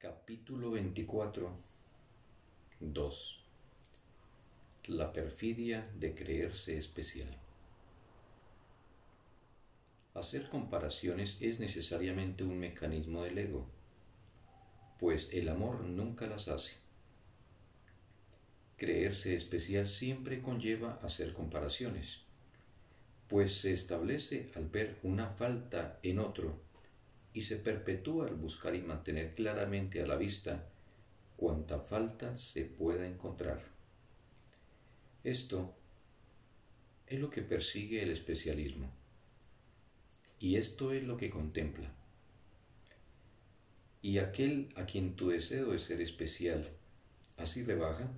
Capítulo 24 2 La perfidia de creerse especial Hacer comparaciones es necesariamente un mecanismo del ego, pues el amor nunca las hace. Creerse especial siempre conlleva hacer comparaciones, pues se establece al ver una falta en otro y se perpetúa al buscar y mantener claramente a la vista cuanta falta se pueda encontrar. Esto es lo que persigue el especialismo y esto es lo que contempla. Y aquel a quien tu deseo de ser especial así rebaja,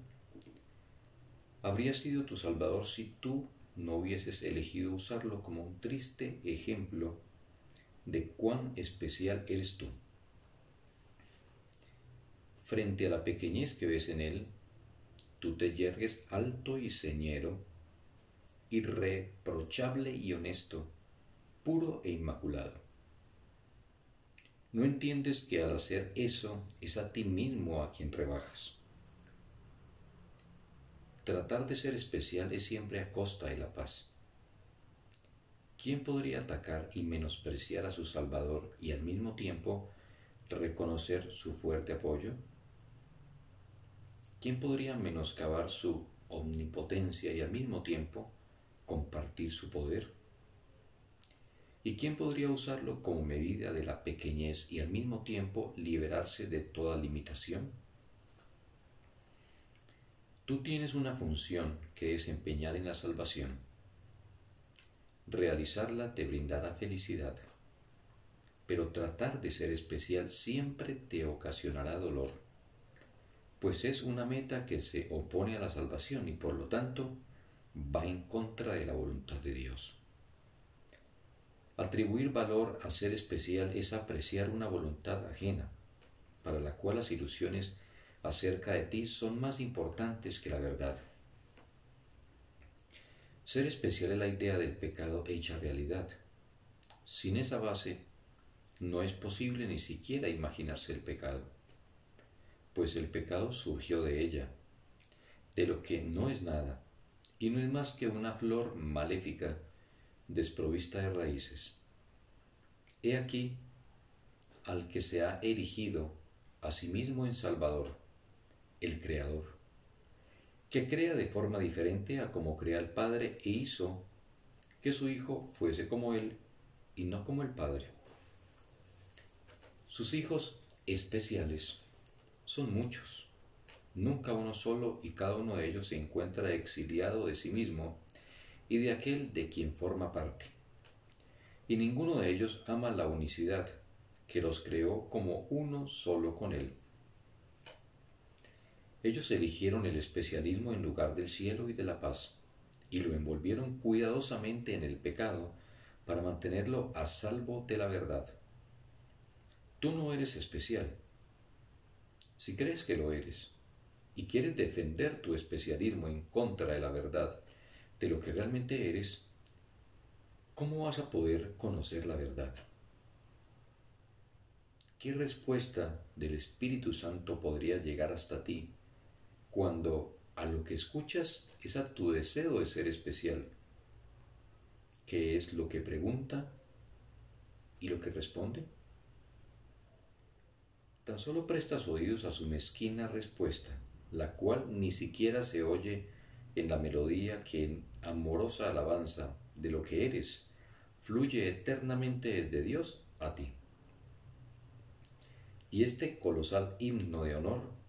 habría sido tu Salvador si tú no hubieses elegido usarlo como un triste ejemplo de cuán especial eres tú. Frente a la pequeñez que ves en él, tú te yergues alto y señero, irreprochable y honesto, puro e inmaculado. No entiendes que al hacer eso es a ti mismo a quien rebajas. Tratar de ser especial es siempre a costa de la paz. ¿Quién podría atacar y menospreciar a su Salvador y al mismo tiempo reconocer su fuerte apoyo? ¿Quién podría menoscabar su omnipotencia y al mismo tiempo compartir su poder? ¿Y quién podría usarlo como medida de la pequeñez y al mismo tiempo liberarse de toda limitación? Tú tienes una función que desempeñar en la salvación realizarla te brindará felicidad, pero tratar de ser especial siempre te ocasionará dolor, pues es una meta que se opone a la salvación y por lo tanto va en contra de la voluntad de Dios. Atribuir valor a ser especial es apreciar una voluntad ajena, para la cual las ilusiones acerca de ti son más importantes que la verdad. Ser especial es la idea del pecado hecha realidad. Sin esa base, no es posible ni siquiera imaginarse el pecado, pues el pecado surgió de ella, de lo que no es nada, y no es más que una flor maléfica desprovista de raíces. He aquí al que se ha erigido a sí mismo en Salvador, el Creador que crea de forma diferente a como crea el Padre e hizo que su Hijo fuese como Él y no como el Padre. Sus hijos especiales son muchos, nunca uno solo y cada uno de ellos se encuentra exiliado de sí mismo y de aquel de quien forma parte. Y ninguno de ellos ama la unicidad que los creó como uno solo con Él. Ellos eligieron el especialismo en lugar del cielo y de la paz, y lo envolvieron cuidadosamente en el pecado para mantenerlo a salvo de la verdad. Tú no eres especial. Si crees que lo eres y quieres defender tu especialismo en contra de la verdad, de lo que realmente eres, ¿cómo vas a poder conocer la verdad? ¿Qué respuesta del Espíritu Santo podría llegar hasta ti cuando a lo que escuchas es a tu deseo de ser especial, que es lo que pregunta y lo que responde. Tan solo prestas oídos a su mezquina respuesta, la cual ni siquiera se oye en la melodía que en amorosa alabanza de lo que eres fluye eternamente desde Dios a ti. Y este colosal himno de honor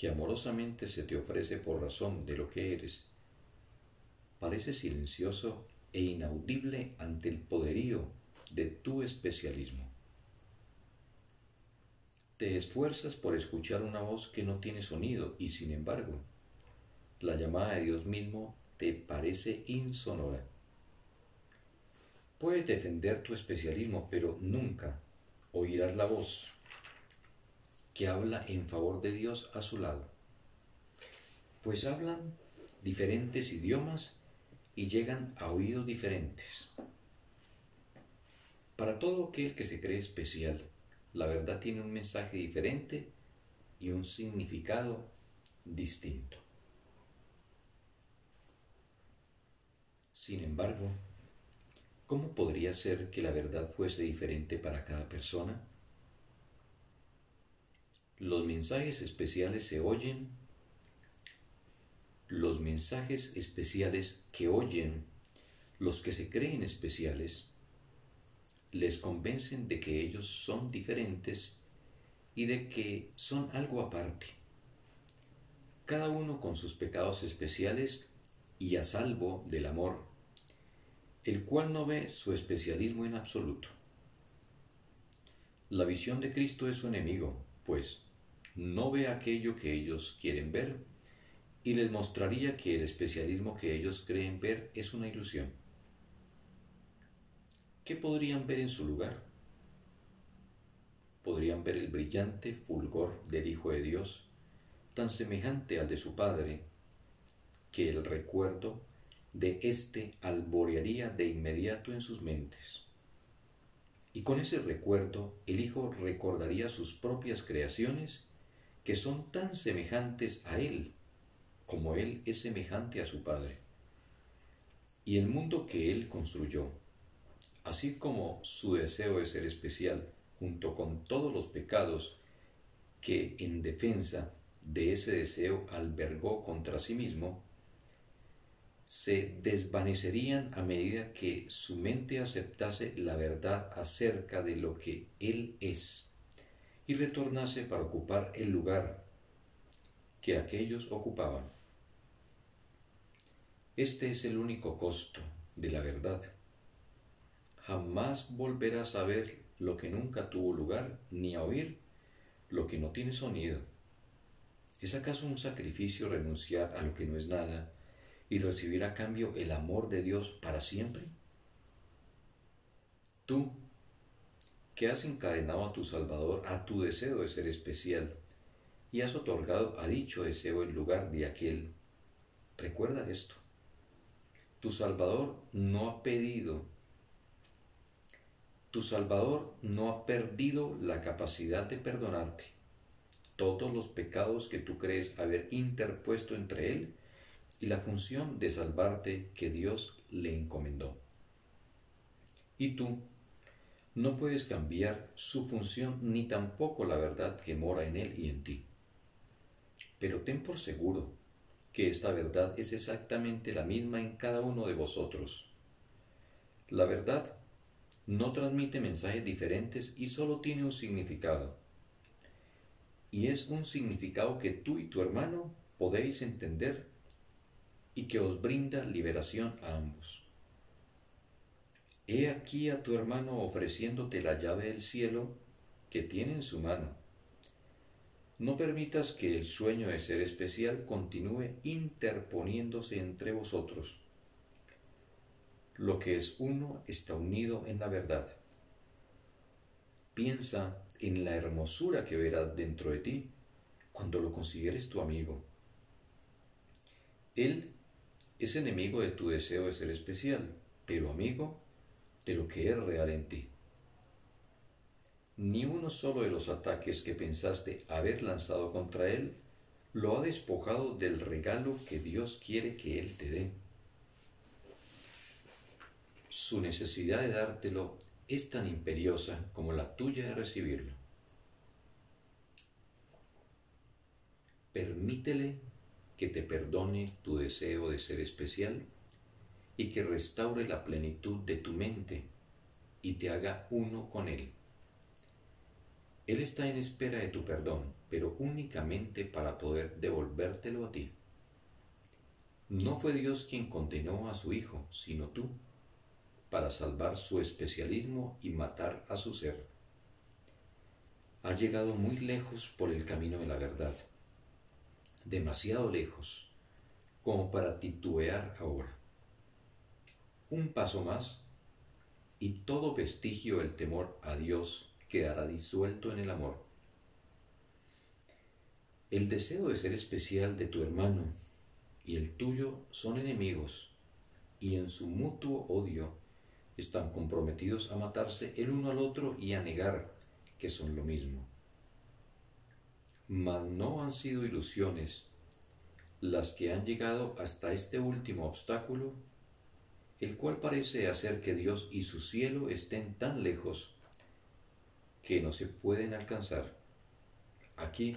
que amorosamente se te ofrece por razón de lo que eres, parece silencioso e inaudible ante el poderío de tu especialismo. Te esfuerzas por escuchar una voz que no tiene sonido y sin embargo, la llamada de Dios mismo te parece insonora. Puedes defender tu especialismo, pero nunca oirás la voz que habla en favor de Dios a su lado. Pues hablan diferentes idiomas y llegan a oídos diferentes. Para todo aquel que se cree especial, la verdad tiene un mensaje diferente y un significado distinto. Sin embargo, ¿cómo podría ser que la verdad fuese diferente para cada persona? Los mensajes especiales se oyen, los mensajes especiales que oyen los que se creen especiales, les convencen de que ellos son diferentes y de que son algo aparte, cada uno con sus pecados especiales y a salvo del amor, el cual no ve su especialismo en absoluto. La visión de Cristo es su enemigo, pues no ve aquello que ellos quieren ver y les mostraría que el especialismo que ellos creen ver es una ilusión. ¿Qué podrían ver en su lugar? Podrían ver el brillante fulgor del Hijo de Dios, tan semejante al de su Padre, que el recuerdo de éste alborearía de inmediato en sus mentes. Y con ese recuerdo el Hijo recordaría sus propias creaciones que son tan semejantes a Él como Él es semejante a su Padre. Y el mundo que Él construyó, así como su deseo de ser especial, junto con todos los pecados que en defensa de ese deseo albergó contra sí mismo, se desvanecerían a medida que su mente aceptase la verdad acerca de lo que Él es y retornase para ocupar el lugar que aquellos ocupaban. Este es el único costo de la verdad. Jamás volverás a ver lo que nunca tuvo lugar, ni a oír lo que no tiene sonido. ¿Es acaso un sacrificio renunciar a lo que no es nada y recibir a cambio el amor de Dios para siempre? Tú, que has encadenado a tu Salvador a tu deseo de ser especial y has otorgado a dicho deseo el lugar de aquel. Recuerda esto. Tu Salvador no ha pedido, tu Salvador no ha perdido la capacidad de perdonarte todos los pecados que tú crees haber interpuesto entre Él y la función de salvarte que Dios le encomendó. Y tú, no puedes cambiar su función ni tampoco la verdad que mora en él y en ti. Pero ten por seguro que esta verdad es exactamente la misma en cada uno de vosotros. La verdad no transmite mensajes diferentes y solo tiene un significado. Y es un significado que tú y tu hermano podéis entender y que os brinda liberación a ambos. He aquí a tu hermano ofreciéndote la llave del cielo que tiene en su mano. No permitas que el sueño de ser especial continúe interponiéndose entre vosotros. Lo que es uno está unido en la verdad. Piensa en la hermosura que verás dentro de ti cuando lo consideres tu amigo. Él es enemigo de tu deseo de ser especial, pero amigo de lo que es real en ti. Ni uno solo de los ataques que pensaste haber lanzado contra él lo ha despojado del regalo que Dios quiere que él te dé. Su necesidad de dártelo es tan imperiosa como la tuya de recibirlo. Permítele que te perdone tu deseo de ser especial y que restaure la plenitud de tu mente y te haga uno con Él. Él está en espera de tu perdón, pero únicamente para poder devolvértelo a ti. No fue Dios quien condenó a su Hijo, sino tú, para salvar su especialismo y matar a su ser. Has llegado muy lejos por el camino de la verdad, demasiado lejos como para titubear ahora un paso más y todo vestigio del temor a Dios quedará disuelto en el amor. El deseo de ser especial de tu hermano y el tuyo son enemigos y en su mutuo odio están comprometidos a matarse el uno al otro y a negar que son lo mismo. Mas no han sido ilusiones las que han llegado hasta este último obstáculo, el cual parece hacer que Dios y su cielo estén tan lejos que no se pueden alcanzar. Aquí,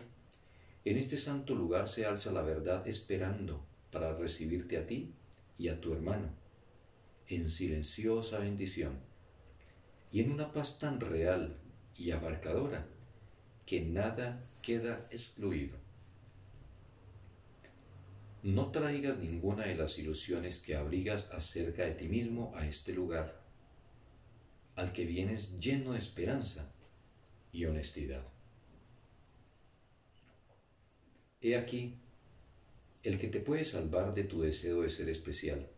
en este santo lugar se alza la verdad esperando para recibirte a ti y a tu hermano, en silenciosa bendición, y en una paz tan real y abarcadora que nada queda excluido. No traigas ninguna de las ilusiones que abrigas acerca de ti mismo a este lugar, al que vienes lleno de esperanza y honestidad. He aquí el que te puede salvar de tu deseo de ser especial.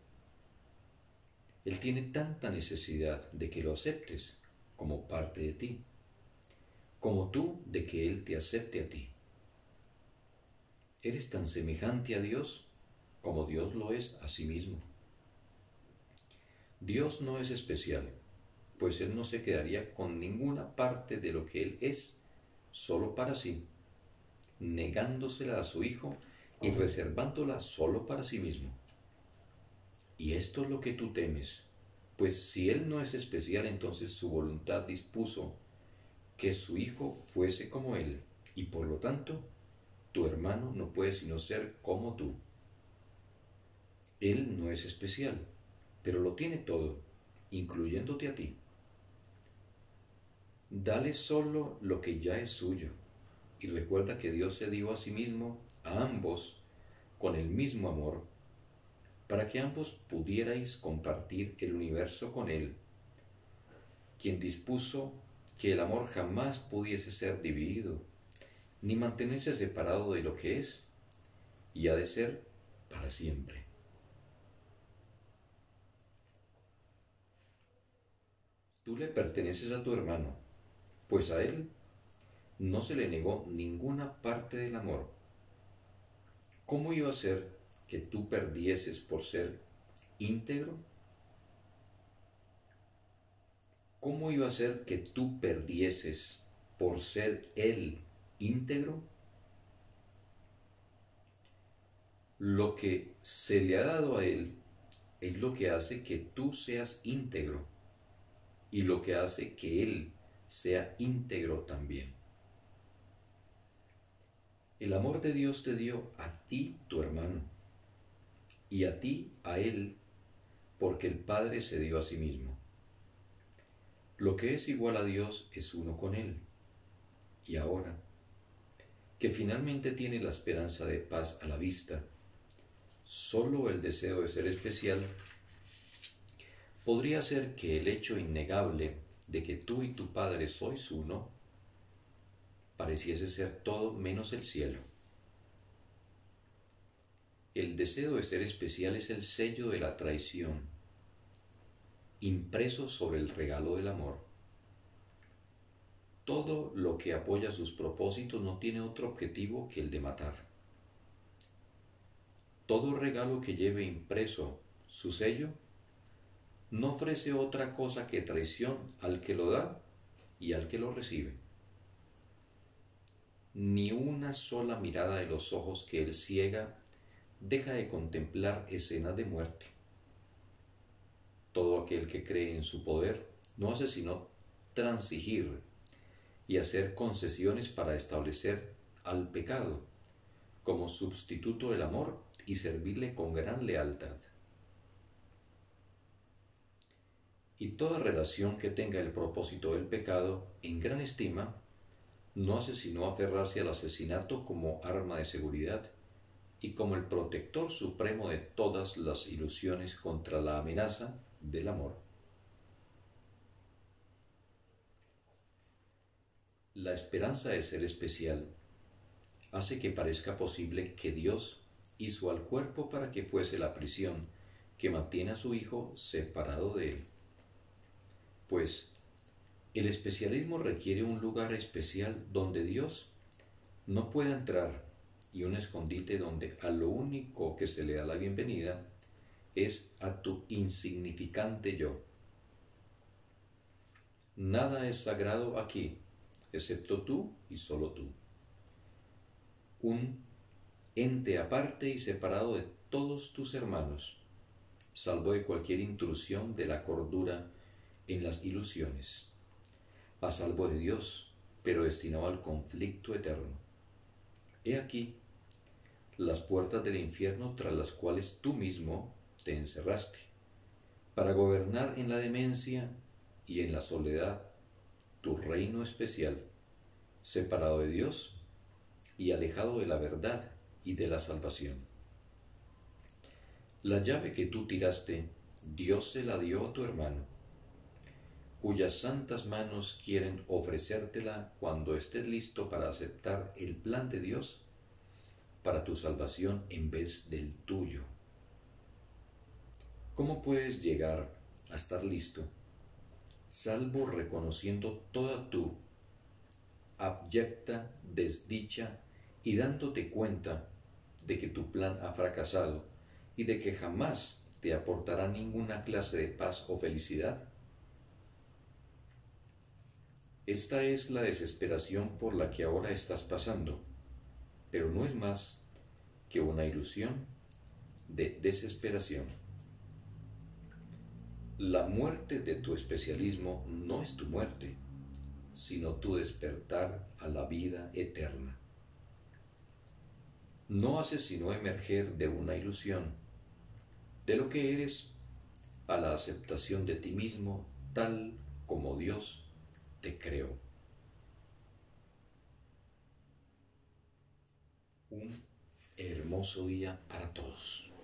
Él tiene tanta necesidad de que lo aceptes como parte de ti, como tú de que Él te acepte a ti. Eres tan semejante a Dios como Dios lo es a sí mismo. Dios no es especial, pues Él no se quedaría con ninguna parte de lo que Él es, solo para sí, negándosela a su Hijo y reservándola solo para sí mismo. Y esto es lo que tú temes, pues si Él no es especial, entonces su voluntad dispuso que su Hijo fuese como Él, y por lo tanto, tu hermano no puede sino ser como tú. Él no es especial, pero lo tiene todo, incluyéndote a ti. Dale solo lo que ya es suyo, y recuerda que Dios se dio a sí mismo a ambos con el mismo amor, para que ambos pudierais compartir el universo con Él, quien dispuso que el amor jamás pudiese ser dividido, ni mantenerse separado de lo que es, y ha de ser para siempre. Tú le perteneces a tu hermano, pues a él no se le negó ninguna parte del amor ¿cómo iba a ser que tú perdieses por ser íntegro? ¿Cómo iba a ser que tú perdieses por ser él íntegro? Lo que se le ha dado a él es lo que hace que tú seas íntegro y lo que hace que él sea íntegro también. El amor de Dios te dio a ti, tu hermano, y a ti, a Él, porque el Padre se dio a sí mismo. Lo que es igual a Dios es uno con Él. Y ahora, que finalmente tiene la esperanza de paz a la vista, solo el deseo de ser especial podría ser que el hecho innegable de que tú y tu Padre sois uno pareciese ser todo menos el cielo. El deseo de ser especial es el sello de la traición, impreso sobre el regalo del amor. Todo lo que apoya sus propósitos no tiene otro objetivo que el de matar. Todo regalo que lleve impreso su sello no ofrece otra cosa que traición al que lo da y al que lo recibe ni una sola mirada de los ojos que él ciega deja de contemplar escenas de muerte. Todo aquel que cree en su poder no hace sino transigir y hacer concesiones para establecer al pecado como sustituto del amor y servirle con gran lealtad. Y toda relación que tenga el propósito del pecado en gran estima no hace sino aferrarse al asesinato como arma de seguridad y como el protector supremo de todas las ilusiones contra la amenaza del amor. La esperanza de ser especial hace que parezca posible que Dios hizo al cuerpo para que fuese la prisión que mantiene a su Hijo separado de él. Pues el especialismo requiere un lugar especial donde Dios no pueda entrar y un escondite donde a lo único que se le da la bienvenida es a tu insignificante yo. Nada es sagrado aquí, excepto tú y solo tú. Un ente aparte y separado de todos tus hermanos, salvo de cualquier intrusión de la cordura en las ilusiones, a salvo de Dios, pero destinado al conflicto eterno. He aquí las puertas del infierno tras las cuales tú mismo te encerraste, para gobernar en la demencia y en la soledad tu reino especial, separado de Dios y alejado de la verdad y de la salvación. La llave que tú tiraste, Dios se la dio a tu hermano, cuyas santas manos quieren ofrecértela cuando estés listo para aceptar el plan de Dios para tu salvación en vez del tuyo. ¿Cómo puedes llegar a estar listo, salvo reconociendo toda tu abyecta desdicha y dándote cuenta de que tu plan ha fracasado y de que jamás te aportará ninguna clase de paz o felicidad? Esta es la desesperación por la que ahora estás pasando, pero no es más que una ilusión de desesperación. La muerte de tu especialismo no es tu muerte, sino tu despertar a la vida eterna. No hace sino emerger de una ilusión, de lo que eres, a la aceptación de ti mismo tal como Dios te creó. Un hermoso día para todos.